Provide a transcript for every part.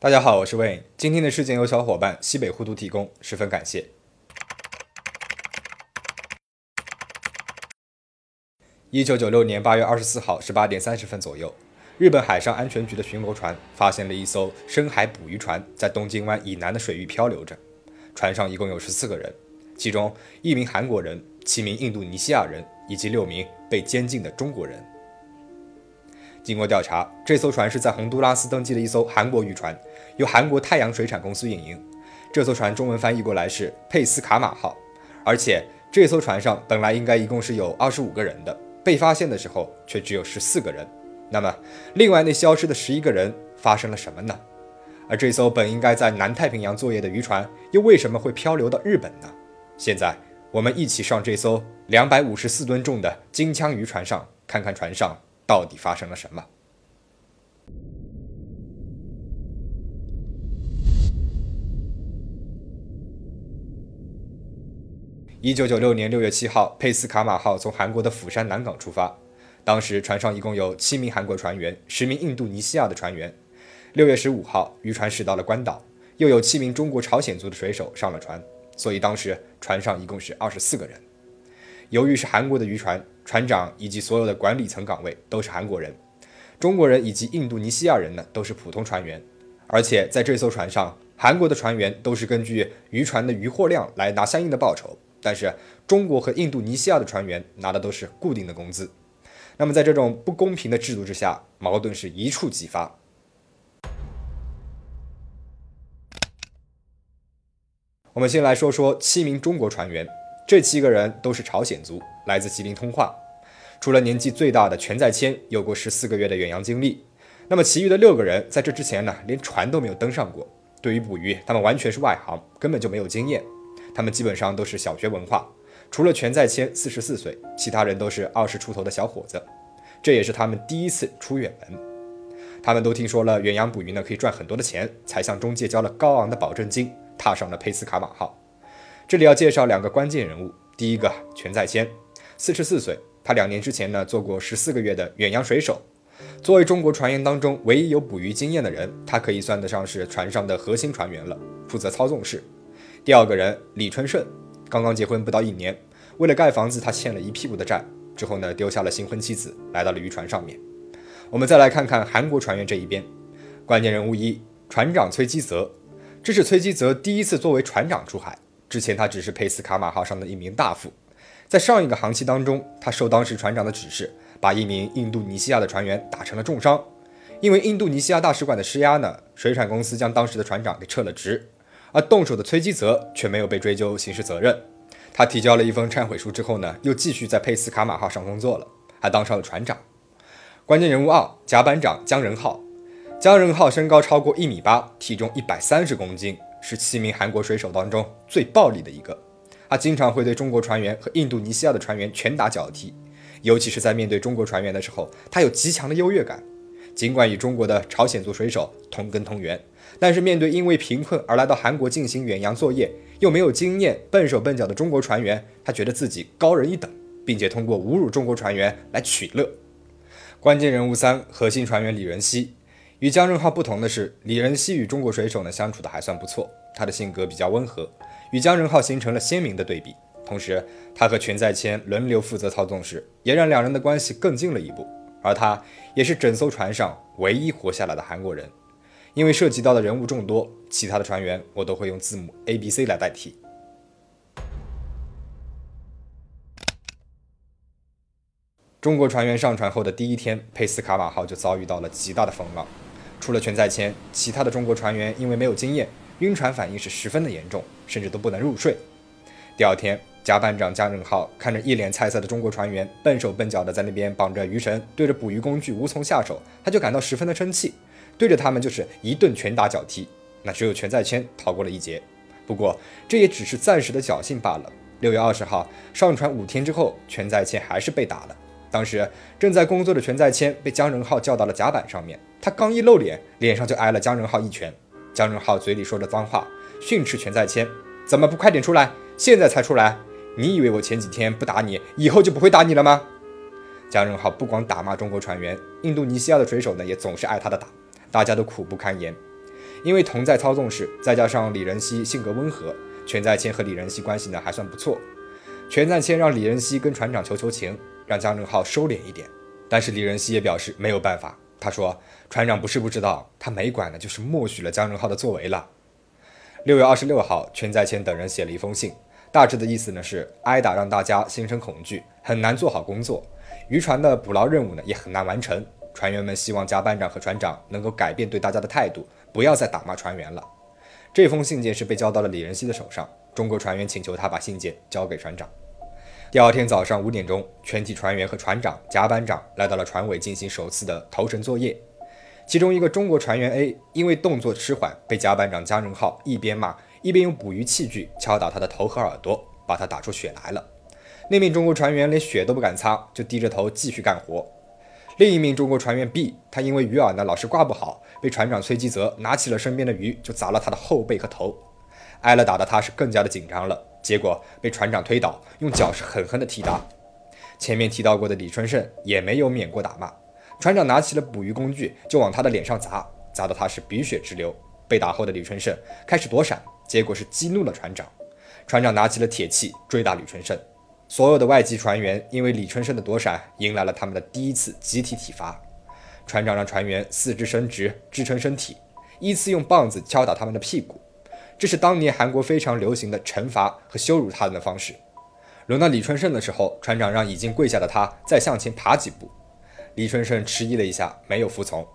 大家好，我是 Wayne。今天的事件由小伙伴西北互读提供，十分感谢。一九九六年八月二十四号十八点三十分左右，日本海上安全局的巡逻船发现了一艘深海捕鱼船在东京湾以南的水域漂流着，船上一共有十四个人，其中一名韩国人、七名印度尼西亚人以及六名被监禁的中国人。经过调查，这艘船是在洪都拉斯登记的一艘韩国渔船，由韩国太阳水产公司运营。这艘船中文翻译过来是佩斯卡马号，而且这艘船上本来应该一共是有二十五个人的。被发现的时候却只有十四个人，那么另外那消失的十一个人发生了什么呢？而这艘本应该在南太平洋作业的渔船又为什么会漂流到日本呢？现在我们一起上这艘两百五十四吨重的金枪鱼船上，看看船上到底发生了什么。一九九六年六月七号，佩斯卡马号从韩国的釜山南港出发。当时船上一共有七名韩国船员，十名印度尼西亚的船员。六月十五号，渔船驶到了关岛，又有七名中国朝鲜族的水手上了船，所以当时船上一共是二十四个人。由于是韩国的渔船，船长以及所有的管理层岗位都是韩国人，中国人以及印度尼西亚人呢都是普通船员。而且在这艘船上，韩国的船员都是根据渔船的渔获量来拿相应的报酬。但是中国和印度尼西亚的船员拿的都是固定的工资，那么在这种不公平的制度之下，矛盾是一触即发。我们先来说说七名中国船员，这七个人都是朝鲜族，来自吉林通化。除了年纪最大的全在谦有过十四个月的远洋经历，那么其余的六个人在这之前呢，连船都没有登上过。对于捕鱼，他们完全是外行，根本就没有经验。他们基本上都是小学文化，除了全在谦四十四岁，其他人都是二十出头的小伙子。这也是他们第一次出远门。他们都听说了远洋捕鱼呢可以赚很多的钱，才向中介交了高昂的保证金，踏上了佩斯卡马号。这里要介绍两个关键人物，第一个全在谦，四十四岁，他两年之前呢做过十四个月的远洋水手。作为中国船员当中唯一有捕鱼经验的人，他可以算得上是船上的核心船员了，负责操纵室。第二个人李春顺，刚刚结婚不到一年，为了盖房子，他欠了一屁股的债。之后呢，丢下了新婚妻子，来到了渔船上面。我们再来看看韩国船员这一边，关键人物一，船长崔基泽。这是崔基泽第一次作为船长出海，之前他只是佩斯卡马号上的一名大副。在上一个航期当中，他受当时船长的指示，把一名印度尼西亚的船员打成了重伤。因为印度尼西亚大使馆的施压呢，水产公司将当时的船长给撤了职。而动手的崔基泽却没有被追究刑事责任，他提交了一封忏悔书之后呢，又继续在佩斯卡马号上工作了，还当上了船长。关键人物二，甲板长姜仁浩。姜仁浩身高超过一米八，体重一百三十公斤，是七名韩国水手当中最暴力的一个。他经常会对中国船员和印度尼西亚的船员拳打脚踢，尤其是在面对中国船员的时候，他有极强的优越感。尽管与中国的朝鲜族水手同根同源。但是面对因为贫困而来到韩国进行远洋作业又没有经验、笨手笨脚的中国船员，他觉得自己高人一等，并且通过侮辱中国船员来取乐。关键人物三，核心船员李仁熙。与姜仁浩不同的是，李仁熙与中国水手呢相处的还算不错，他的性格比较温和，与姜仁浩形成了鲜明的对比。同时，他和全在谦轮流负责操纵时，也让两人的关系更近了一步。而他也是整艘船上唯一活下来的韩国人。因为涉及到的人物众多，其他的船员我都会用字母 A、B、C 来代替。中国船员上船后的第一天，佩斯卡瓦号就遭遇到了极大的风浪。除了全在谦，其他的中国船员因为没有经验，晕船反应是十分的严重，甚至都不能入睡。第二天，甲板长姜仁浩看着一脸菜色的中国船员笨手笨脚的在那边绑着鱼绳，对着捕鱼工具无从下手，他就感到十分的生气。对着他们就是一顿拳打脚踢，那只有全在谦逃过了一劫。不过这也只是暂时的侥幸罢了。六月二十号上船五天之后，全在谦还是被打了。当时正在工作的全在谦被江仁浩叫到了甲板上面，他刚一露脸，脸上就挨了江仁浩一拳。江仁浩嘴里说着脏话，训斥全在谦：“怎么不快点出来？现在才出来？你以为我前几天不打你，以后就不会打你了吗？”江仁浩不光打骂中国船员，印度尼西亚的水手呢，也总是挨他的打。大家都苦不堪言，因为同在操纵室，再加上李仁熙性格温和，全在谦和李仁熙关系呢还算不错。全在谦让李仁熙跟船长求求情，让姜正浩收敛一点。但是李仁熙也表示没有办法。他说：“船长不是不知道，他没管呢就是默许了姜正浩的作为了。”六月二十六号，全在谦等人写了一封信，大致的意思呢是挨打让大家心生恐惧，很难做好工作，渔船的捕捞任务呢也很难完成。船员们希望加班长和船长能够改变对大家的态度，不要再打骂船员了。这封信件是被交到了李仁熙的手上。中国船员请求他把信件交给船长。第二天早上五点钟，全体船员和船长、甲班长来到了船尾进行首次的投绳作业。其中一个中国船员 A 因为动作迟缓，被甲班长姜仁浩一边骂一边用捕鱼器具敲打他的头和耳朵，把他打出血来了。那名中国船员连血都不敢擦，就低着头继续干活。另一名中国船员 B，他因为鱼饵呢老是挂不好，被船长崔基泽拿起了身边的鱼就砸了他的后背和头，挨了打的他是更加的紧张了，结果被船长推倒，用脚是狠狠的踢打。前面提到过的李春盛也没有免过打骂，船长拿起了捕鱼工具就往他的脸上砸，砸得他是鼻血直流。被打后的李春盛开始躲闪，结果是激怒了船长，船长拿起了铁器追打李春盛。所有的外籍船员因为李春生的躲闪，迎来了他们的第一次集体体罚。船长让船员四肢伸直支撑身体，依次用棒子敲打他们的屁股，这是当年韩国非常流行的惩罚和羞辱他人的方式。轮到李春盛的时候，船长让已经跪下的他再向前爬几步。李春盛迟疑了一下，没有服从。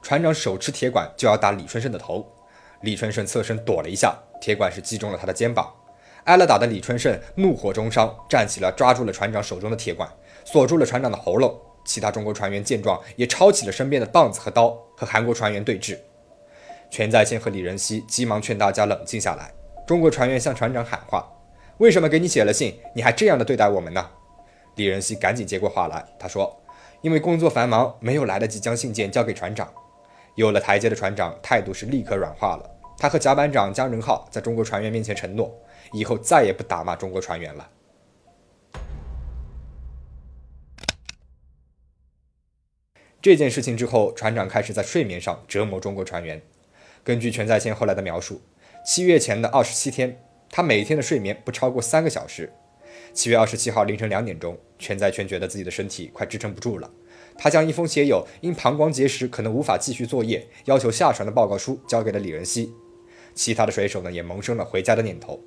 船长手持铁管就要打李春盛的头，李春盛侧身躲了一下，铁管是击中了他的肩膀。挨了打的李春盛怒火中烧，站起来抓住了船长手中的铁管，锁住了船长的喉咙。其他中国船员见状，也抄起了身边的棒子和刀，和韩国船员对峙。全在先和李仁熙急忙劝大家冷静下来。中国船员向船长喊话：“为什么给你写了信，你还这样的对待我们呢？”李仁熙赶紧接过话来，他说：“因为工作繁忙，没有来得及将信件交给船长。”有了台阶的船长态度是立刻软化了。他和甲板长姜仁浩在中国船员面前承诺。以后再也不打骂中国船员了。这件事情之后，船长开始在睡眠上折磨中国船员。根据全在先后来的描述，七月前的二十七天，他每天的睡眠不超过三个小时。七月二十七号凌晨两点钟，全在全觉得自己的身体快支撑不住了，他将一封写有因膀胱结石可能无法继续作业，要求下船的报告书交给了李仁熙。其他的水手呢，也萌生了回家的念头。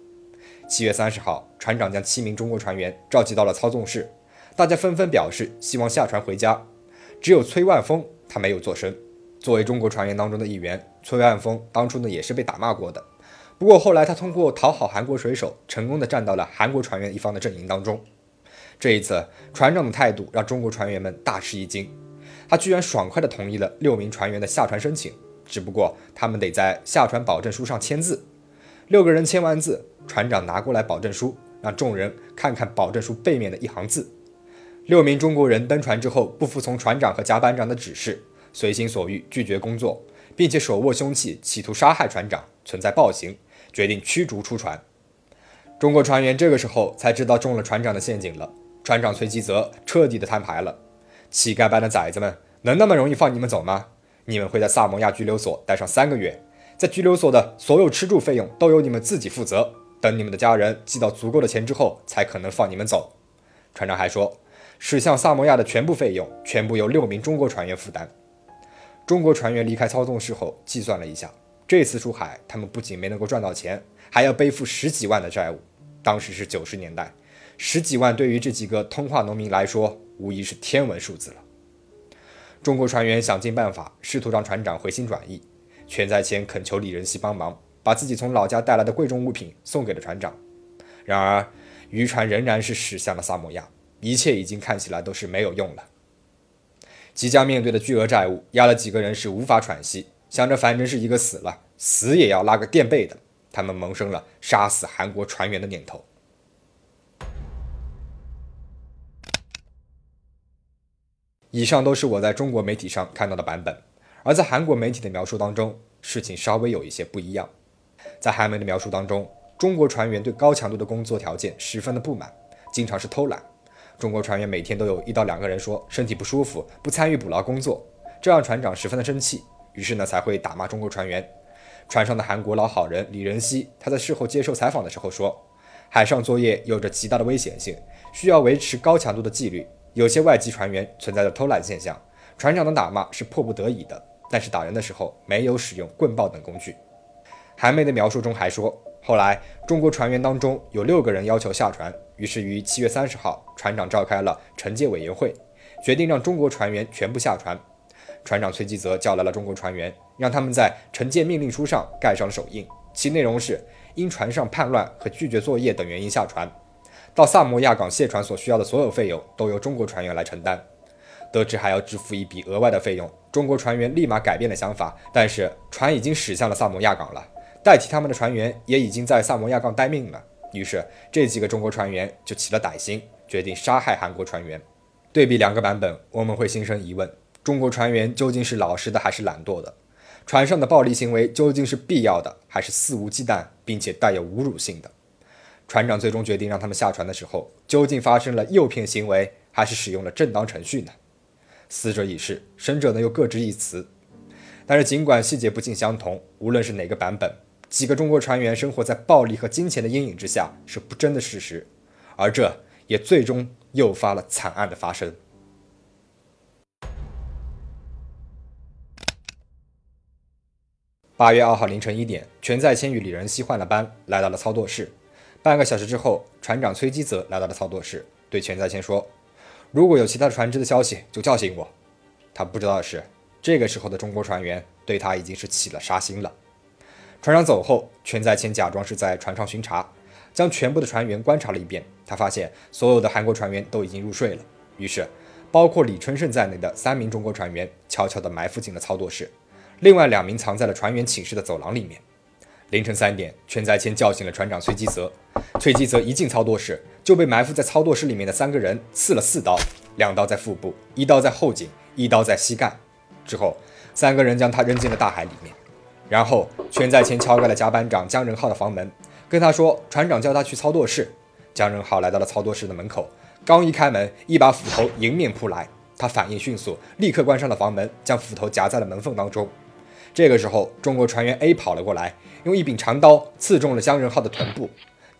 七月三十号，船长将七名中国船员召集到了操纵室，大家纷纷表示希望下船回家。只有崔万峰，他没有作声。作为中国船员当中的一员，崔万峰当初呢也是被打骂过的。不过后来他通过讨好韩国水手，成功的站到了韩国船员一方的阵营当中。这一次，船长的态度让中国船员们大吃一惊，他居然爽快的同意了六名船员的下船申请，只不过他们得在下船保证书上签字。六个人签完字。船长拿过来保证书，让众人看看保证书背面的一行字。六名中国人登船之后，不服从船长和甲板长的指示，随心所欲拒绝工作，并且手握凶器，企图杀害船长，存在暴行，决定驱逐出船。中国船员这个时候才知道中了船长的陷阱了。船长崔吉泽彻底的摊牌了：“乞丐般的崽子们，能那么容易放你们走吗？你们会在萨摩亚拘留所待上三个月，在拘留所的所有吃住费用都由你们自己负责。”等你们的家人寄到足够的钱之后，才可能放你们走。船长还说，驶向萨摩亚的全部费用全部由六名中国船员负担。中国船员离开操纵室后，计算了一下，这次出海，他们不仅没能够赚到钱，还要背负十几万的债务。当时是九十年代，十几万对于这几个通化农民来说，无疑是天文数字了。中国船员想尽办法，试图让船长回心转意。全在谦恳求李仁熙帮忙。把自己从老家带来的贵重物品送给了船长，然而渔船仍然是驶向了萨摩亚，一切已经看起来都是没有用了。即将面对的巨额债务压了几个人是无法喘息，想着反正是一个死了，死也要拉个垫背的，他们萌生了杀死韩国船员的念头。以上都是我在中国媒体上看到的版本，而在韩国媒体的描述当中，事情稍微有一些不一样。在韩媒的描述当中，中国船员对高强度的工作条件十分的不满，经常是偷懒。中国船员每天都有一到两个人说身体不舒服，不参与捕捞工作，这让船长十分的生气，于是呢才会打骂中国船员。船上的韩国老好人李仁熙，他在事后接受采访的时候说：“海上作业有着极大的危险性，需要维持高强度的纪律。有些外籍船员存在着偷懒现象，船长的打骂是迫不得已的，但是打人的时候没有使用棍棒等工具。”韩梅的描述中还说，后来中国船员当中有六个人要求下船，于是于七月三十号，船长召开了惩戒委员会，决定让中国船员全部下船。船长崔基泽叫来了中国船员，让他们在惩戒命令书上盖上手印，其内容是因船上叛乱和拒绝作业等原因下船，到萨摩亚港卸船所需要的所有费用都由中国船员来承担。得知还要支付一笔额外的费用，中国船员立马改变了想法，但是船已经驶向了萨摩亚港了。代替他们的船员也已经在萨摩亚港待命了，于是这几个中国船员就起了歹心，决定杀害韩国船员。对比两个版本，我们会心生疑问：中国船员究竟是老实的还是懒惰的？船上的暴力行为究竟是必要的还是肆无忌惮并且带有侮辱性的？船长最终决定让他们下船的时候，究竟发生了诱骗行为还是使用了正当程序呢？死者已逝，生者呢又各执一词。但是尽管细节不尽相同，无论是哪个版本。几个中国船员生活在暴力和金钱的阴影之下是不争的事实，而这也最终诱发了惨案的发生。八月二号凌晨一点，全在谦与李仁熙换了班，来到了操作室。半个小时之后，船长崔基泽来到了操作室，对全在谦说：“如果有其他船只的消息，就叫醒我。”他不知道的是，这个时候的中国船员对他已经是起了杀心了。船长走后，全在谦假装是在船上巡查，将全部的船员观察了一遍。他发现所有的韩国船员都已经入睡了，于是包括李春胜在内的三名中国船员悄悄地埋伏进了操作室，另外两名藏在了船员寝室的走廊里面。凌晨三点，全在谦叫醒了船长崔基泽。崔基泽一进操作室，就被埋伏在操作室里面的三个人刺了四刀，两刀在腹部，一刀在后颈，一刀在膝盖。之后，三个人将他扔进了大海里面。然后，全在前敲开了甲板长江仁浩的房门，跟他说：“船长叫他去操作室。”姜仁浩来到了操作室的门口，刚一开门，一把斧头迎面扑来。他反应迅速，立刻关上了房门，将斧头夹在了门缝当中。这个时候，中国船员 A 跑了过来，用一柄长刀刺中了姜仁浩的臀部。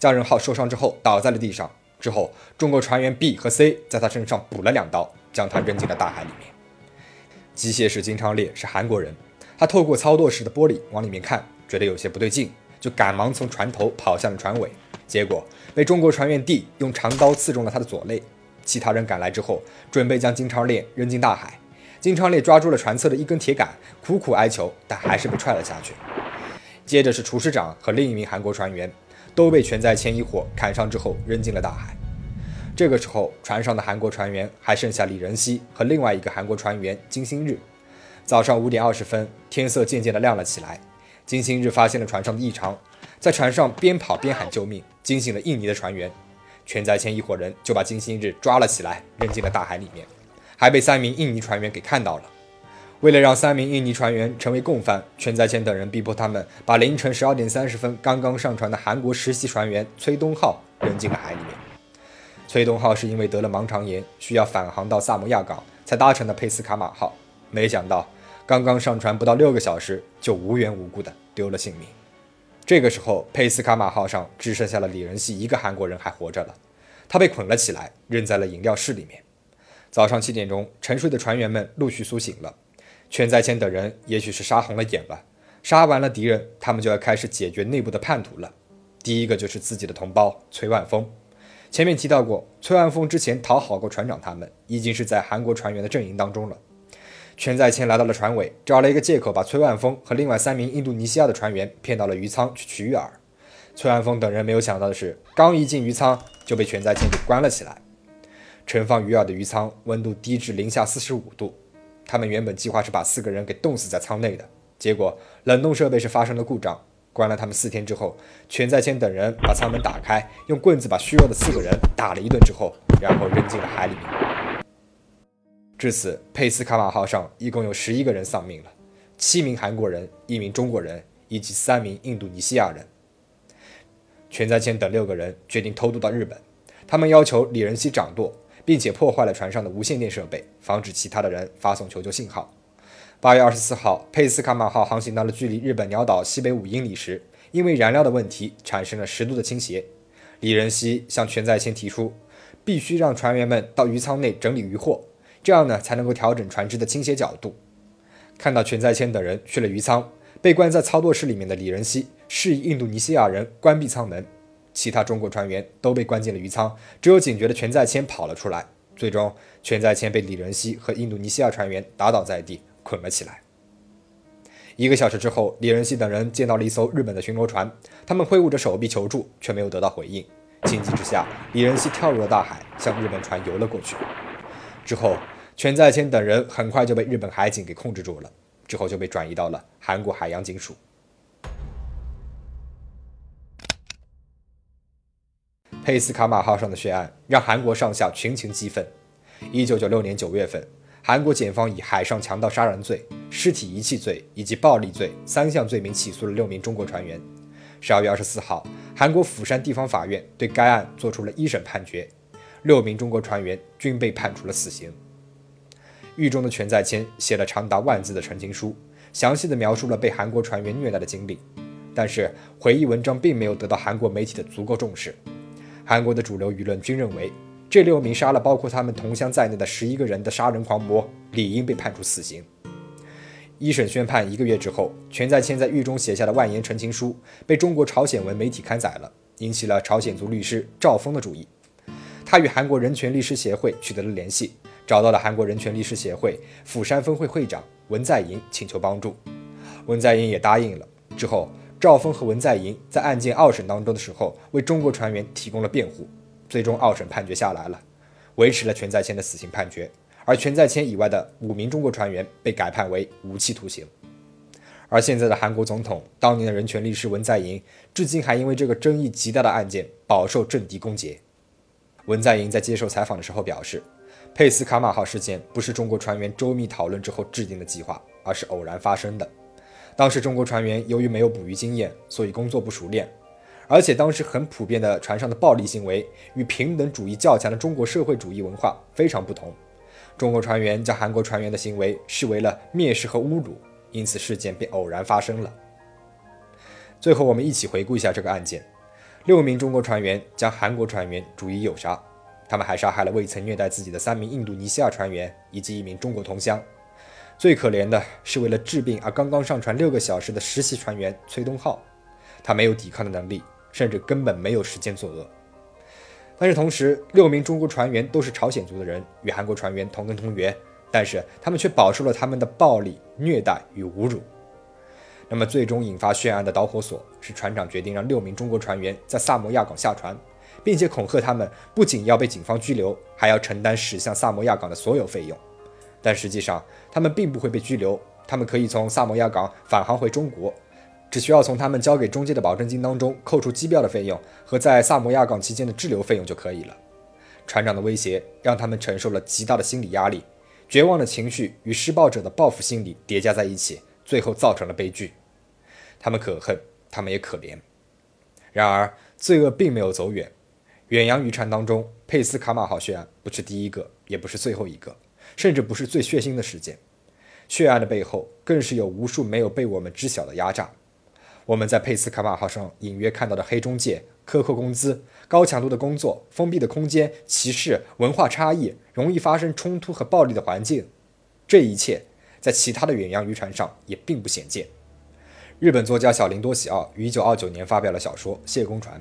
姜仁浩受伤之后倒在了地上。之后，中国船员 B 和 C 在他身上补了两刀，将他扔进了大海里面。机械师金昌烈是韩国人。他透过操作室的玻璃往里面看，觉得有些不对劲，就赶忙从船头跑向了船尾，结果被中国船员 D 用长刀刺中了他的左肋。其他人赶来之后，准备将金昌烈扔进大海。金昌烈抓住了船侧的一根铁杆，苦苦哀求，但还是被踹了下去。接着是厨师长和另一名韩国船员，都被全在前一伙砍伤之后扔进了大海。这个时候，船上的韩国船员还剩下李仁熙和另外一个韩国船员金星日。早上五点二十分，天色渐渐的亮了起来。金星日发现了船上的异常，在船上边跑边喊救命，惊醒了印尼的船员。全在前一伙人就把金星日抓了起来，扔进了大海里面，还被三名印尼船员给看到了。为了让三名印尼船员成为共犯，全在前等人逼迫他们把凌晨十二点三十分刚刚上船的韩国实习船员崔东浩扔进了海里面。崔东浩是因为得了盲肠炎，需要返航到萨摩亚港，才搭乘的佩斯卡马号，没想到。刚刚上船不到六个小时，就无缘无故的丢了性命。这个时候，佩斯卡马号上只剩下了李仁熙一个韩国人还活着了，他被捆了起来，扔在了饮料室里面。早上七点钟，沉睡的船员们陆续苏醒了。全在谦等人也许是杀红了眼了，杀完了敌人，他们就要开始解决内部的叛徒了。第一个就是自己的同胞崔万峰。前面提到过，崔万峰之前讨好过船长，他们已经是在韩国船员的阵营当中了。全在前来到了船尾，找了一个借口把崔万峰和另外三名印度尼西亚的船员骗到了鱼舱去取鱼饵。崔万峰等人没有想到的是，刚一进鱼舱就被全在前给关了起来。盛放鱼饵的鱼舱温度低至零下四十五度，他们原本计划是把四个人给冻死在舱内的，结果冷冻设备是发生了故障，关了他们四天之后，全在前等人把舱门打开，用棍子把虚弱的四个人打了一顿之后，然后扔进了海里面。至此，佩斯卡马号上一共有十一个人丧命了，七名韩国人、一名中国人以及三名印度尼西亚人。全在谦等六个人决定偷渡到日本，他们要求李仁熙掌舵，并且破坏了船上的无线电设备，防止其他的人发送求救信号。八月二十四号，佩斯卡马号航行到了距离日本鸟岛西北五英里时，因为燃料的问题产生了十度的倾斜。李仁熙向全在谦提出，必须让船员们到鱼舱内整理渔货，这样呢才能够调整船只的倾斜角度。看到全在谦等人去了鱼舱，被关在操作室里面的李仁熙示意印度尼西亚人关闭舱门，其他中国船员都被关进了鱼舱，只有警觉的全在谦跑了出来。最终，全在谦被李仁熙和印度尼西亚船员打倒在地。捆了起来。一个小时之后，李仁熙等人见到了一艘日本的巡逻船，他们挥舞着手臂求助，却没有得到回应。情急之下，李仁熙跳入了大海，向日本船游了过去。之后，全在谦等人很快就被日本海警给控制住了，之后就被转移到了韩国海洋警署。佩斯卡马号上的血案让韩国上下群情激愤。一九九六年九月份。韩国检方以海上强盗杀人罪、尸体遗弃罪以及暴力罪三项罪名起诉了六名中国船员。十二月二十四号，韩国釜山地方法院对该案作出了一审判决，六名中国船员均被判处了死刑。狱中的全在谦写了长达万字的陈情书，详细的描述了被韩国船员虐待的经历，但是回忆文章并没有得到韩国媒体的足够重视。韩国的主流舆论均认为。这六名杀了包括他们同乡在内的十一个人的杀人狂魔，理应被判处死刑。一审宣判一个月之后，全在谦在狱中写下的万言陈情书被中国朝鲜文媒体刊载了，引起了朝鲜族律师赵峰的注意。他与韩国人权律师协会取得了联系，找到了韩国人权律师协会釜山分会会长文在寅，请求帮助。文在寅也答应了。之后，赵峰和文在寅在案件二审当中的时候，为中国船员提供了辩护。最终，二审判决下来了，维持了全在谦的死刑判决，而全在谦以外的五名中国船员被改判为无期徒刑。而现在的韩国总统，当年的人权律师文在寅，至今还因为这个争议极大的案件饱受政敌攻讦。文在寅在接受采访的时候表示，佩斯卡马号事件不是中国船员周密讨论之后制定的计划，而是偶然发生的。当时中国船员由于没有捕鱼经验，所以工作不熟练。而且当时很普遍的船上的暴力行为与平等主义较强的中国社会主义文化非常不同。中国船员将韩国船员的行为视为了蔑视和侮辱，因此事件便偶然发生了。最后，我们一起回顾一下这个案件：六名中国船员将韩国船员逐一诱杀，他们还杀害了未曾虐待自己的三名印度尼西亚船员以及一名中国同乡。最可怜的是为了治病而刚刚上船六个小时的实习船员崔东浩，他没有抵抗的能力。甚至根本没有时间作恶，但是同时，六名中国船员都是朝鲜族的人，与韩国船员同根同源，但是他们却饱受了他们的暴力虐待与侮辱。那么，最终引发血案的导火索是船长决定让六名中国船员在萨摩亚港下船，并且恐吓他们不仅要被警方拘留，还要承担驶向萨摩亚港的所有费用。但实际上，他们并不会被拘留，他们可以从萨摩亚港返航回中国。只需要从他们交给中介的保证金当中扣除机票的费用和在萨摩亚港期间的滞留费用就可以了。船长的威胁让他们承受了极大的心理压力，绝望的情绪与施暴者的报复心理叠加在一起，最后造成了悲剧。他们可恨，他们也可怜。然而，罪恶并没有走远。远洋渔船当中，佩斯卡马号血案不是第一个，也不是最后一个，甚至不是最血腥的事件。血案的背后，更是有无数没有被我们知晓的压榨。我们在佩斯卡马号上隐约看到的黑中介、苛刻工资、高强度的工作、封闭的空间、歧视、文化差异、容易发生冲突和暴力的环境，这一切在其他的远洋渔船上也并不鲜见。日本作家小林多喜奥于1929年发表了小说《谢公船》，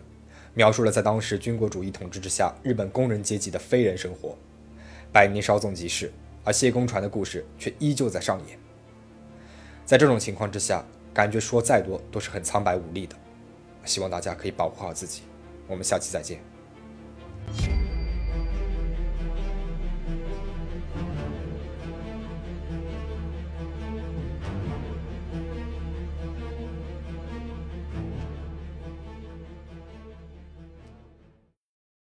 描述了在当时军国主义统治之下日本工人阶级的非人生活。百年稍纵即逝，而谢公船的故事却依旧在上演。在这种情况之下感觉说再多都是很苍白无力的。希望大家可以保护好自己。我们下期再见。